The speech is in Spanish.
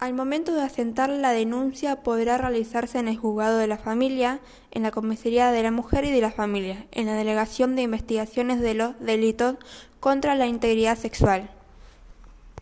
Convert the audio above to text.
Al momento de asentar la denuncia podrá realizarse en el juzgado de la familia, en la comisaría de la mujer y de la familia, en la delegación de investigaciones de los delitos contra la integridad sexual.